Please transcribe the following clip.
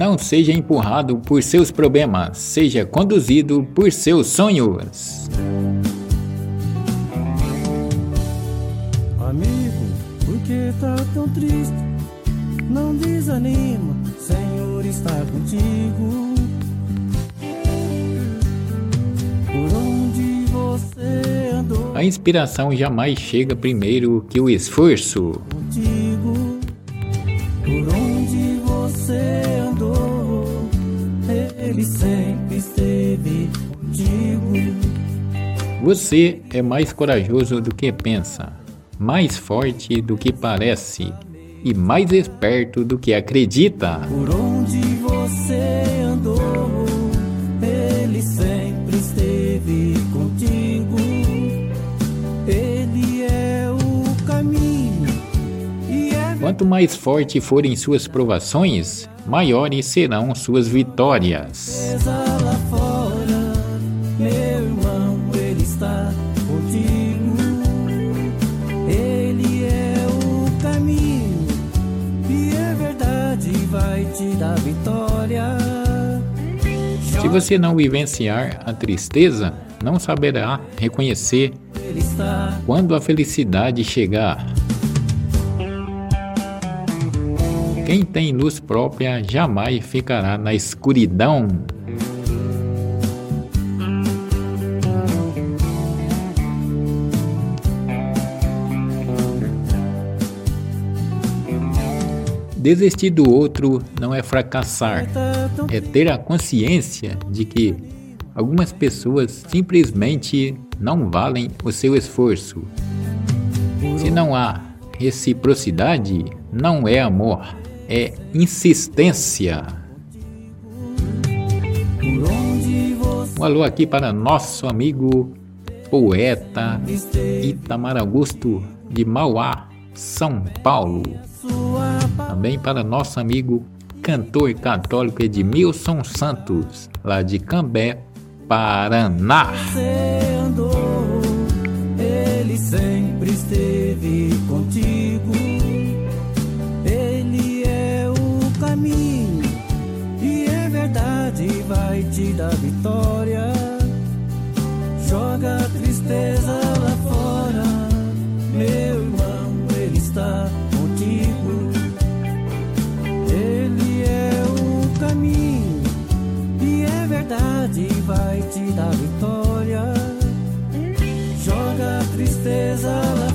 Não seja empurrado por seus problemas, seja conduzido por seus sonhos. Amigo, por que tá tão triste? Não desanima, Senhor está contigo. Por onde você andou? A inspiração jamais chega primeiro que o esforço. Contigo. Ele sempre esteve contigo. Você é mais corajoso do que pensa, mais forte do que parece e mais esperto do que acredita. Por onde você andou, ele sempre esteve contigo. Quanto mais forte forem suas provações, maiores serão suas vitórias. é é. Se você não vivenciar a tristeza, não saberá reconhecer quando a felicidade chegar. Quem tem luz própria jamais ficará na escuridão. Desistir do outro não é fracassar, é ter a consciência de que algumas pessoas simplesmente não valem o seu esforço. Se não há reciprocidade, não é amor, é insistência. Um alô aqui para nosso amigo poeta. Itamar Augusto de Mauá, São Paulo. Também para nosso amigo cantor católico Edmilson Santos, lá de Cambé, Paraná. ele sempre esteve contigo. Verdade, vai te dar vitória. Joga a tristeza lá fora, meu irmão, ele está contigo. Ele é o caminho e é verdade, vai te dar vitória. Joga a tristeza lá